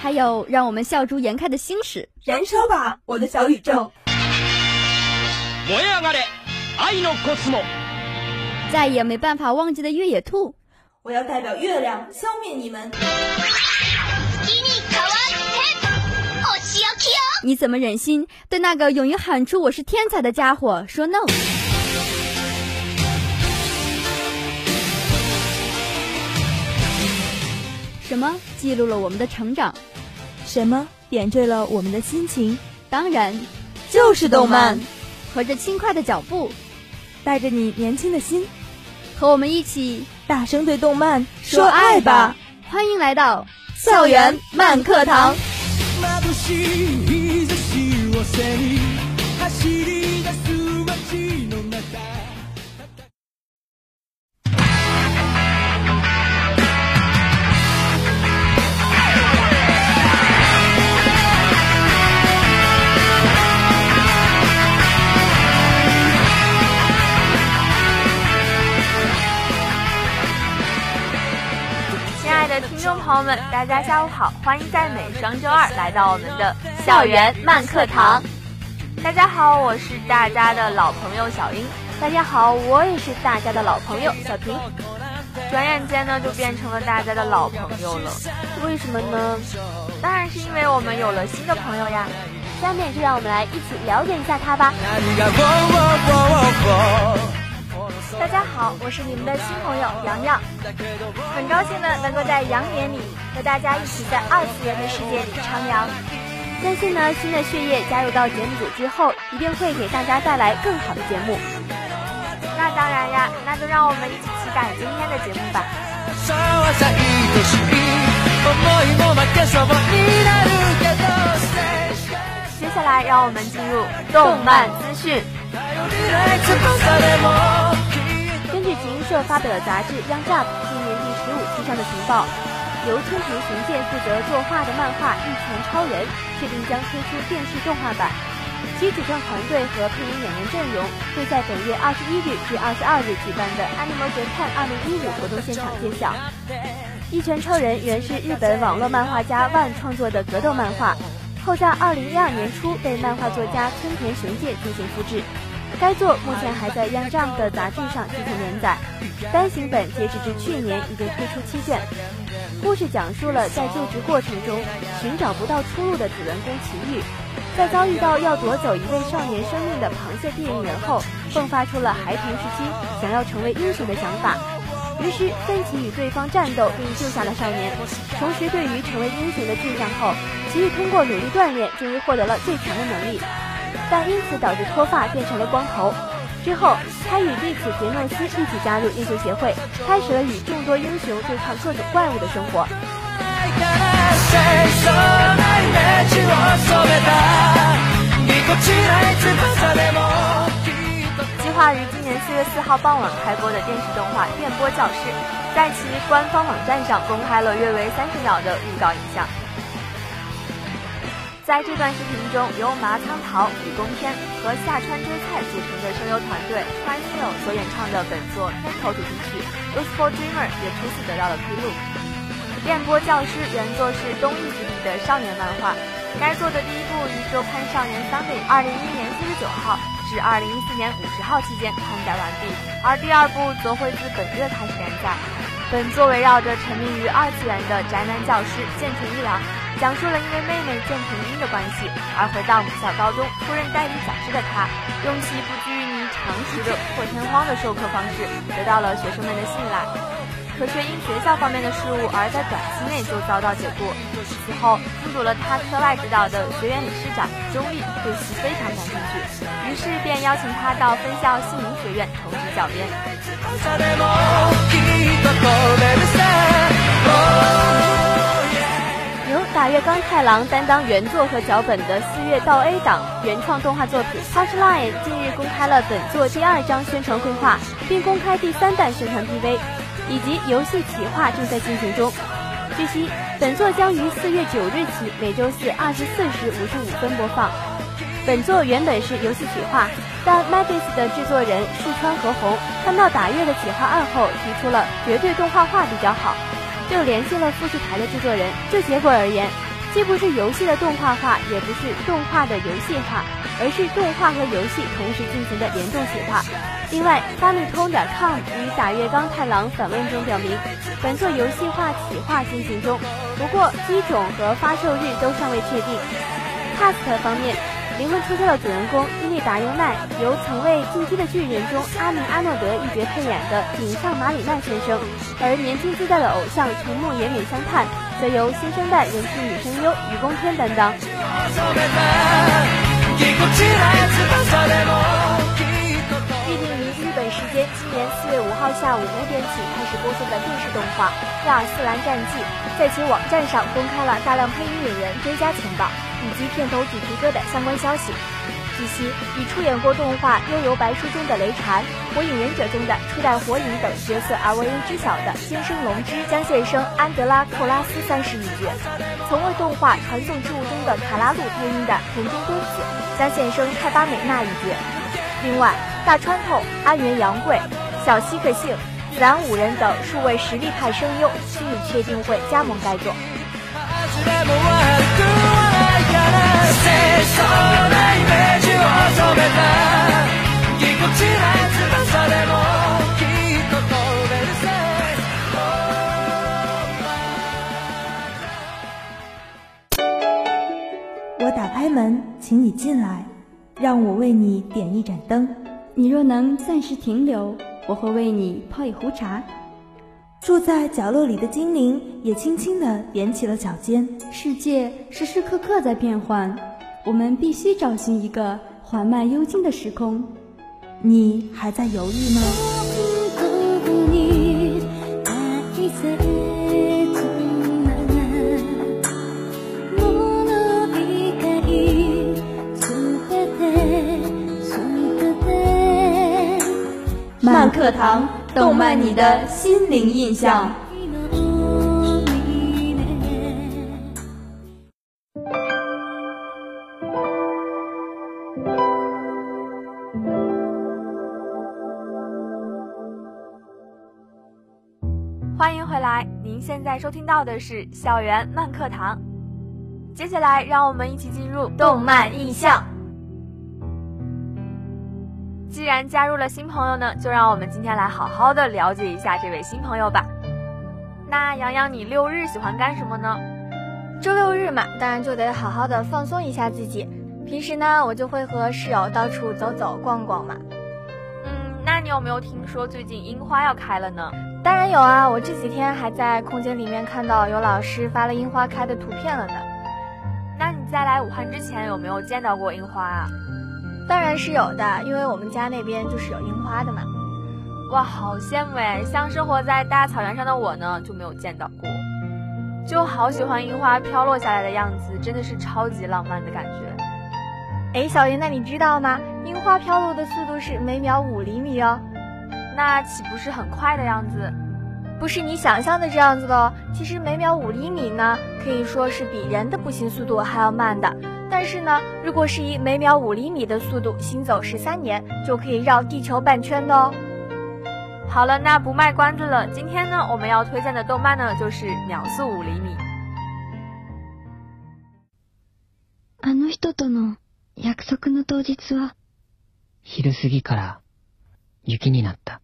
还有让我们笑逐颜开的星矢，燃烧吧，我的小宇宙！再也没办法忘记的越野兔，我要代表月亮消灭你们！你怎么忍心对那个勇于喊出“我是天才”的家伙说 no？什么记录了我们的成长？什么点缀了我们的心情？当然，就是动漫。和着轻快的脚步，带着你年轻的心，和我们一起大声对动漫说爱吧！欢迎来到校园漫课堂。听众朋友们，大家下午好，欢迎在每双周二来到我们的校园漫课堂。大家好，我是大家的老朋友小英。大家好，我也是大家的老朋友小婷。转眼间呢，就变成了大家的老朋友了。为什么呢？当然是因为我们有了新的朋友呀。下面就让我们来一起了解一下他吧。大家好，我是你们的新朋友洋洋，很高兴呢能够在羊年里和大家一起在二次元的世界里徜徉。相信呢新的血液加入到节目组之后，一定会给大家带来更好的节目。那当然呀，那就让我们一起期待今天的节目吧。接下来让我们进入动漫资讯。根据集英社发表的杂志《Young Jump》今年第十五期上的情报，由村田雄介负责作画的漫画《一拳超人》确定将推出电视动画版，其主创团队和配音演员阵容会在本月二十一日至二十二日举办的 Animal Japan 二零一五活动现场揭晓。《一拳超人》原是日本网络漫画家万创作的格斗漫画，后在二零一二年初被漫画作家村田雄介进行复制。该作目前还在《Young Jump》的杂志上进行连载，单行本截止至去年已经推出七卷。故事讲述了在就职过程中寻找不到出路的主人公奇遇，在遭遇到要夺走一位少年生命的螃蟹猎人后，迸发出了孩童时期想要成为英雄的想法。于是奋起与对方战斗，并救下了少年。同时，对于成为英雄的志向后，奇遇通过努力锻炼，终于获得了最强的能力。但因此导致脱发变成了光头。之后，他与弟子杰诺斯一起加入英雄协会，开始了与众多英雄对抗各种怪物的生活。计划于今年四月四号傍晚开播的电视动画《电波教师》，在其官方网站上公开了约为三十秒的预告影像。在这段视频中，由麻仓桃、李宫天和下川真菜组成的声优团队 Twice 所演唱的本作片头主题曲《Those for Dreamer》也初次得到了披露。电波教师原作是东艺之笔的少年漫画，该作的第一部于周刊少年 Sunday 二零一一年四十九号至二零一四年五十号期间刊载完毕，而第二部则会自本月开始连载。本作围绕着沉迷于二次元的宅男教师剑田一郎。讲述了因为妹妹剑田英的关系而回到母校高中出任代理讲师的他，用其不拘泥常识的破天荒的授课方式，得到了学生们的信赖。可却因学校方面的事务，而在短期内就遭到解雇。此后，目睹了他课外指导的学院理事长钟立对其非常感兴趣，于是便邀请他到分校姓名学院从事教鞭。大月刚太郎担当原作和脚本的四月到 A 档原创动画作品《Touch Line》近日公开了本作第二张宣传绘画，并公开第三弹宣传 PV，以及游戏企划正在进行中。据悉，本作将于四月九日起每周四二十四时五十五分播放。本作原本是游戏企划，但 Madis 的制作人树川和宏看到打月的企划案后，提出了绝对动画化比较好，就联系了富士台的制作人。就结果而言，既不是游戏的动画化，也不是动画的游戏化，而是动画和游戏同时进行的联动企划。另外，发米通点 com 与打月刚太郎反问中表明，本作游戏化企划进行中，不过机种和发售日都尚未确定。Cast 方面，灵魂出窍的主人公伊利达优奈由曾为《进击的巨人》中阿明阿诺德一角配演的井上马里奈先生，而年轻自在的偶像陈木野美香探则由新生代人气女声优雨宫天担当。时间今年四月五号下午五点起开始播送的电视动画《亚尔斯兰战记》，在其网站上公开了大量配音演员追加情报以及片头主题歌的相关消息。据悉，已出演过动画《悠游白书》中的雷禅、《火影忍者》中的初代火影等角色而为人知晓的天生龙之将现身安德拉寇拉斯三世一角；曾为动画《传送之物》中的卡拉路配音的田中敦子将现身泰巴美娜一角。另外，大川透、安原洋贵、小西克幸、子安五人等数位实力派声优均已确定会加盟该作。我打开门，请你进来，让我为你点一盏灯。你若能暂时停留，我会为你泡一壶茶。住在角落里的精灵也轻轻地踮起了脚尖。世界时时刻刻在变换，我们必须找寻一个缓慢幽静的时空。你还在犹豫吗？慢课堂，动漫你的心灵印象。在收听到的是校园慢课堂。接下来，让我们一起进入动漫印象。既然加入了新朋友呢，就让我们今天来好好的了解一下这位新朋友吧。那洋洋，你六日喜欢干什么呢？周六日嘛，当然就得好好的放松一下自己。平时呢，我就会和室友到处走走逛逛嘛。嗯，那你有没有听说最近樱花要开了呢？当然有啊，我这几天还在空间里面看到有老师发了樱花开的图片了呢。那你在来武汉之前有没有见到过樱花啊？当然是有的，因为我们家那边就是有樱花的嘛。哇，好羡慕哎！像生活在大草原上的我呢，就没有见到过，就好喜欢樱花飘落下来的样子，真的是超级浪漫的感觉。哎，小云，那你知道吗？樱花飘落的速度是每秒五厘米哦。那岂不是很快的样子？不是你想象的这样子的哦。其实每秒五厘米呢，可以说是比人的步行速度还要慢的。但是呢，如果是以每秒五厘米的速度行走十三年，就可以绕地球半圈的哦。好了，那不卖关子了。今天呢，我们要推荐的动漫呢，就是《秒速五厘米》。あの人との約束の当日は昼過ぎから雪になった。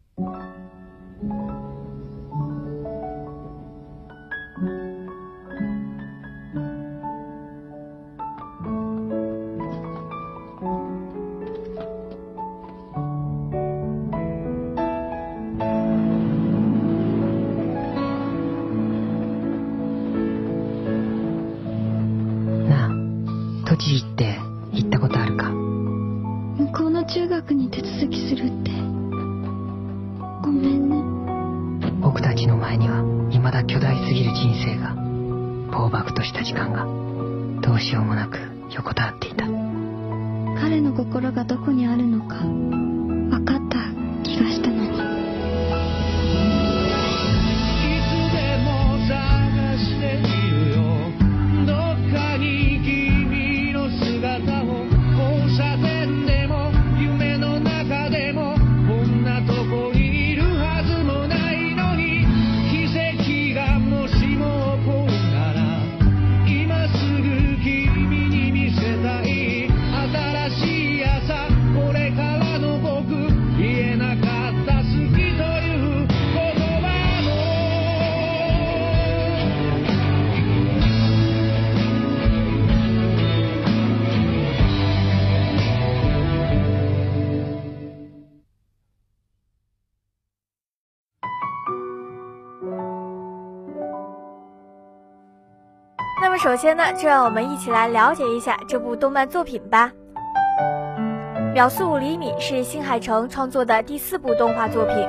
って行ったことあるか？向こうの中学に手続きするって。ごめんね。僕たちの前には未だ巨大すぎる人生が暴漠とした時間がどうしようもなく横たわっていた。彼の心がどこにあるのか分かっ首先呢，就让我们一起来了解一下这部动漫作品吧。《秒速五厘米》是新海诚创作的第四部动画作品。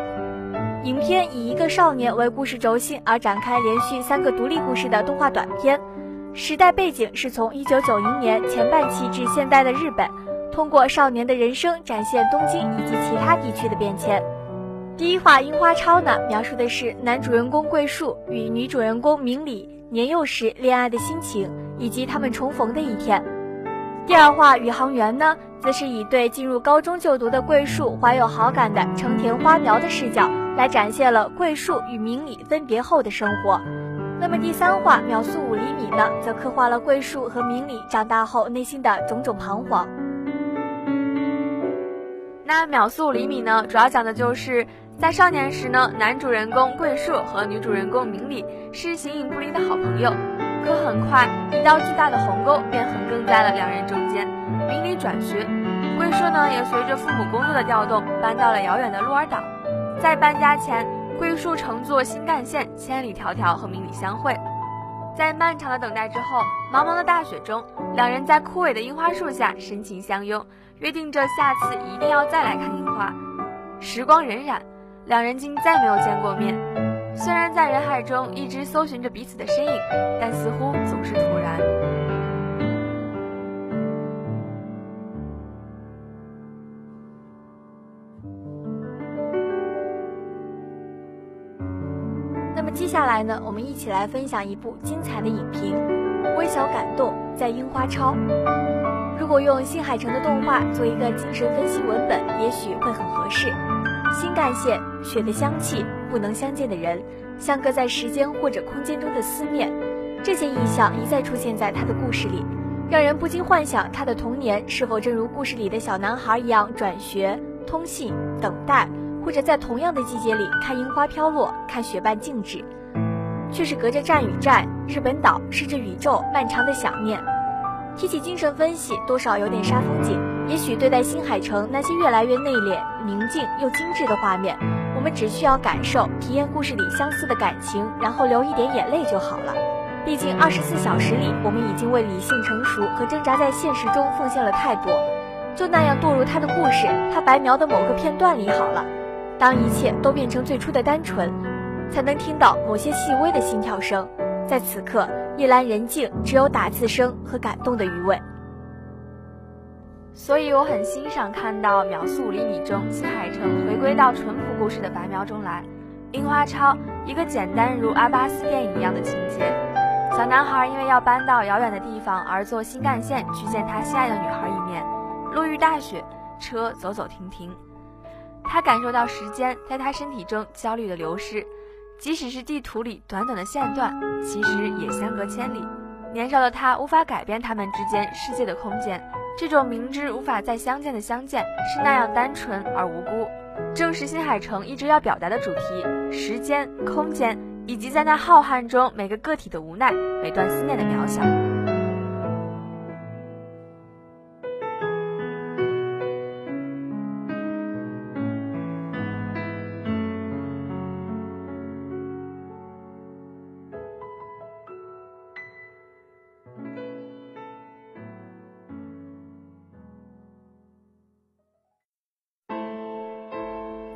影片以一个少年为故事轴心而展开连续三个独立故事的动画短片。时代背景是从1990年前半期至现代的日本，通过少年的人生展现东京以及其他地区的变迁。第一话《樱花超》呢，描述的是男主人公桂树与女主人公明里。年幼时恋爱的心情，以及他们重逢的一天。第二话《宇航员》呢，则是以对进入高中就读的桂树怀有好感的成田花苗的视角，来展现了桂树与明里分别后的生活。那么第三话《秒速五厘米》呢，则刻画了桂树和明里长大后内心的种种彷徨。那《秒速五厘米》呢，主要讲的就是。在少年时呢，男主人公桂树和女主人公明里是形影不离的好朋友。可很快，一道巨大的鸿沟便横亘在了两人中间。明里转学，桂树呢也随着父母工作的调动，搬到了遥远的鹿儿岛。在搬家前，桂树乘坐新干线千里迢迢和明里相会。在漫长的等待之后，茫茫的大雪中，两人在枯萎的樱花树下深情相拥，约定着下次一定要再来看樱花。时光荏苒。两人竟再没有见过面。虽然在人海中一直搜寻着彼此的身影，但似乎总是突然。那么接下来呢？我们一起来分享一部精彩的影评《微小感动在樱花超》。如果用新海诚的动画做一个精神分析文本，也许会很合适。新干线、雪的香气、不能相见的人、相隔在时间或者空间中的思念，这些意象一再出现在他的故事里，让人不禁幻想他的童年是否正如故事里的小男孩一样转学、通信、等待，或者在同样的季节里看樱花飘落、看雪瓣静止，却是隔着站与站、日本岛甚至宇宙漫长的想念。提起精神分析，多少有点杀风景。也许对待新海诚那些越来越内敛、宁静又精致的画面，我们只需要感受、体验故事里相似的感情，然后流一点眼泪就好了。毕竟二十四小时里，我们已经为理性成熟和挣扎在现实中奉献了太多。就那样堕入他的故事，他白描的某个片段里好了。当一切都变成最初的单纯，才能听到某些细微的心跳声。在此刻。夜阑人静，只有打字声和感动的余味。所以我很欣赏看到《秒速五厘米》中新海诚回归到淳朴故事的白描中来。樱花超，一个简单如阿巴斯电影一样的情节。小男孩因为要搬到遥远的地方而坐新干线去见他心爱的女孩一面。路遇大雪，车走走停停。他感受到时间在他身体中焦虑的流失。即使是地图里短短的线段，其实也相隔千里。年少的他无法改变他们之间世界的空间，这种明知无法再相见的相见是那样单纯而无辜，正是新海诚一直要表达的主题：时间、空间，以及在那浩瀚中每个个体的无奈，每段思念的渺小。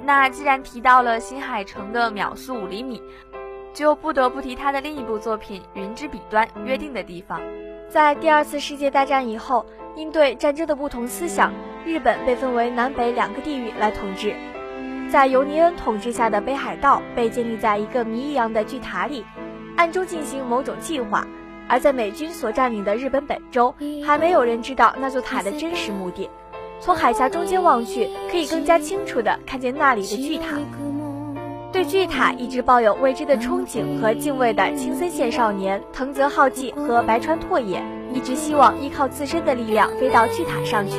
那既然提到了新海诚的《秒速五厘米》，就不得不提他的另一部作品《云之彼端约定的地方》。在第二次世界大战以后，应对战争的不同思想，日本被分为南北两个地域来统治。在尤尼恩统治下的北海道被建立在一个谜一样的巨塔里，暗中进行某种计划；而在美军所占领的日本本州，还没有人知道那座塔的真实目的。从海峡中间望去，可以更加清楚地看见那里的巨塔。对巨塔一直抱有未知的憧憬和敬畏的青森县少年藤泽浩纪和白川拓也，一直希望依靠自身的力量飞到巨塔上去。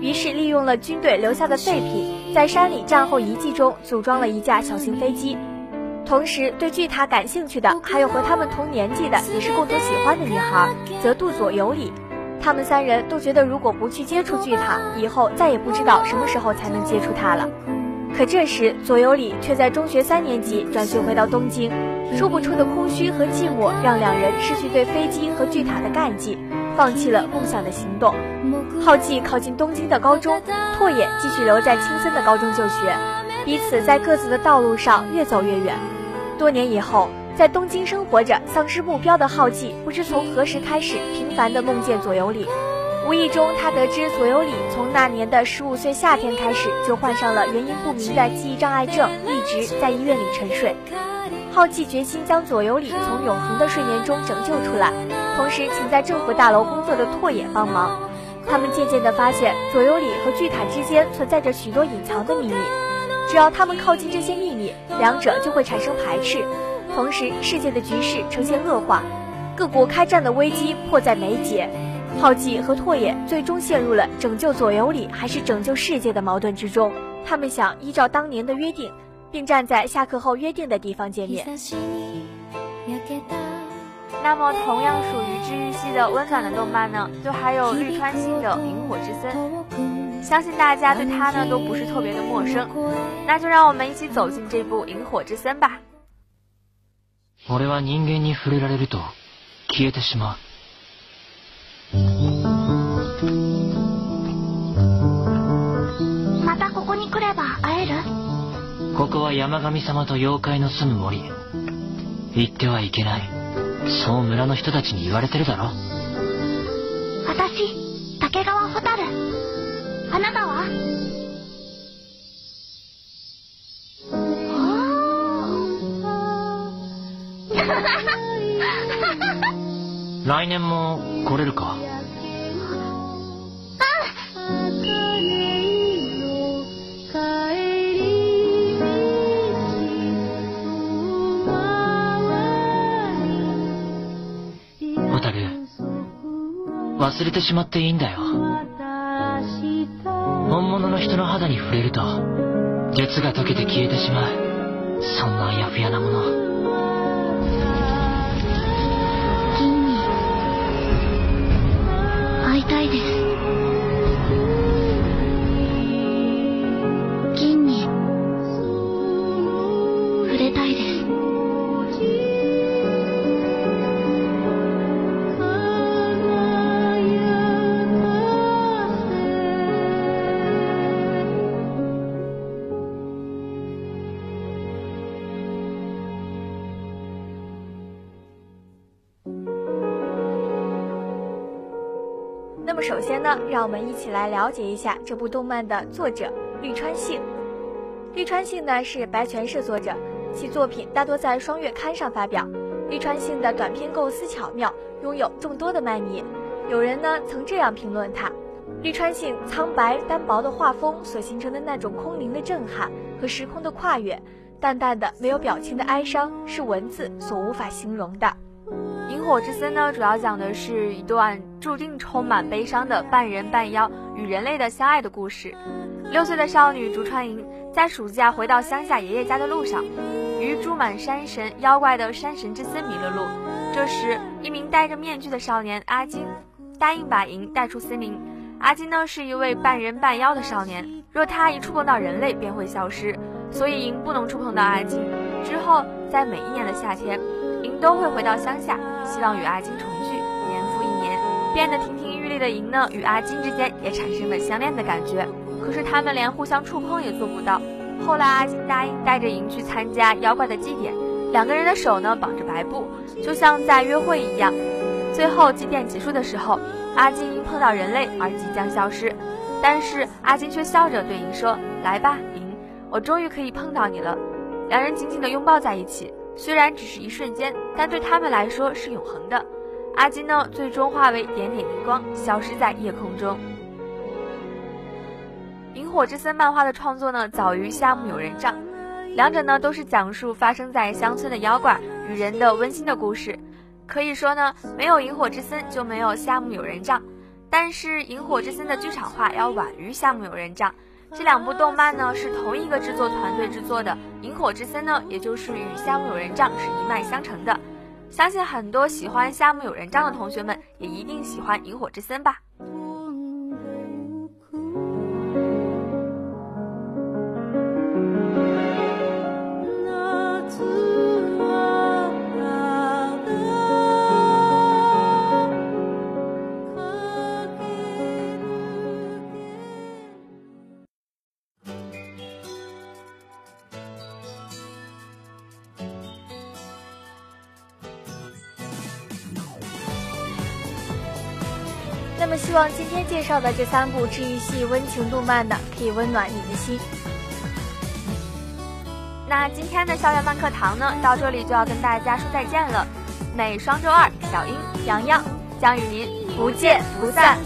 于是利用了军队留下的废品，在山里战后遗迹中组装了一架小型飞机。同时，对巨塔感兴趣的还有和他们同年纪的，也是共同喜欢的女孩泽渡左有里。他们三人都觉得，如果不去接触巨塔，以后再也不知道什么时候才能接触它了。可这时，左有里却在中学三年级转学回到东京，说不出的空虚和寂寞让两人失去对飞机和巨塔的干劲，放弃了梦想的行动。浩纪考进东京的高中，拓也继续留在青森的高中就学，彼此在各自的道路上越走越远。多年以后。在东京生活着、丧失目标的浩纪，不知从何时开始频繁地梦见左有里。无意中，他得知左有里从那年的十五岁夏天开始就患上了原因不明的记忆障碍症，一直在医院里沉睡。浩纪决心将左有里从永恒的睡眠中拯救出来，同时请在政府大楼工作的拓也帮忙。他们渐渐地发现，左有里和巨塔之间存在着许多隐藏的秘密，只要他们靠近这些秘密，两者就会产生排斥。同时，世界的局势呈现恶化，各国开战的危机迫在眉睫。浩纪和拓也最终陷入了拯救左右里还是拯救世界的矛盾之中。他们想依照当年的约定，并站在下课后约定的地方见面。那么，同样属于治愈系的温暖的动漫呢，就还有绿川信的《萤火之森》，相信大家对它呢都不是特别的陌生。那就让我们一起走进这部《萤火之森》吧。俺は人間に触れられると消えてしまう。またここに来れば会える？ここは山神様と妖怪の住む森。行ってはいけない。そう村の人たちに言われてるだろ。私竹川蛍。あなたは？来年も来れるか？ホタル忘れてしまっていいんだよ。本物の人の肌に触れると術が解けて消えてしまう。そんなあやふやなもの。那么首先呢，让我们一起来了解一下这部动漫的作者绿川幸。绿川幸呢是白泉社作者，其作品大多在双月刊上发表。绿川幸的短篇构思巧妙，拥有众多的漫迷。有人呢曾这样评论他：绿川幸苍白单薄的画风所形成的那种空灵的震撼和时空的跨越，淡淡的没有表情的哀伤，是文字所无法形容的。《火之森》呢，主要讲的是一段注定充满悲伤的半人半妖与人类的相爱的故事。六岁的少女竹川萤在暑假回到乡下爷爷家的路上，与住满山神妖怪的山神之森迷了路。这时，一名戴着面具的少年阿金答应把萤带出森林。阿金呢，是一位半人半妖的少年，若他一触碰到人类，便会消失，所以萤不能触碰到阿金。之后，在每一年的夏天。都会回到乡下，希望与阿金重聚。年复一年，变得亭亭玉立的莹呢，与阿金之间也产生了相恋的感觉。可是他们连互相触碰也做不到。后来阿金答应带着莹去参加妖怪的祭典，两个人的手呢绑着白布，就像在约会一样。最后祭奠结束的时候，阿金因碰到人类而即将消失，但是阿金却笑着对银说：“来吧，银，我终于可以碰到你了。”两人紧紧地拥抱在一起，虽然只是一瞬间，但对他们来说是永恒的。阿金呢，最终化为点点荧光，消失在夜空中。《萤火之森》漫画的创作呢，早于《夏目友人帐》，两者呢都是讲述发生在乡村的妖怪与人的温馨的故事。可以说呢，没有《萤火之森》就没有《夏目友人帐》，但是《萤火之森》的剧场化要晚于《夏目友人帐》。这两部动漫呢是同一个制作团队制作的，《萤火之森》呢也就是与《夏目友人帐》是一脉相承的。相信很多喜欢《夏目友人帐》的同学们也一定喜欢《萤火之森》吧。那么，希望今天介绍的这三部治愈系温情动漫的，可以温暖你的心。那今天的校园漫课堂呢，到这里就要跟大家说再见了。每双周二，小英、洋洋将与您不见不散。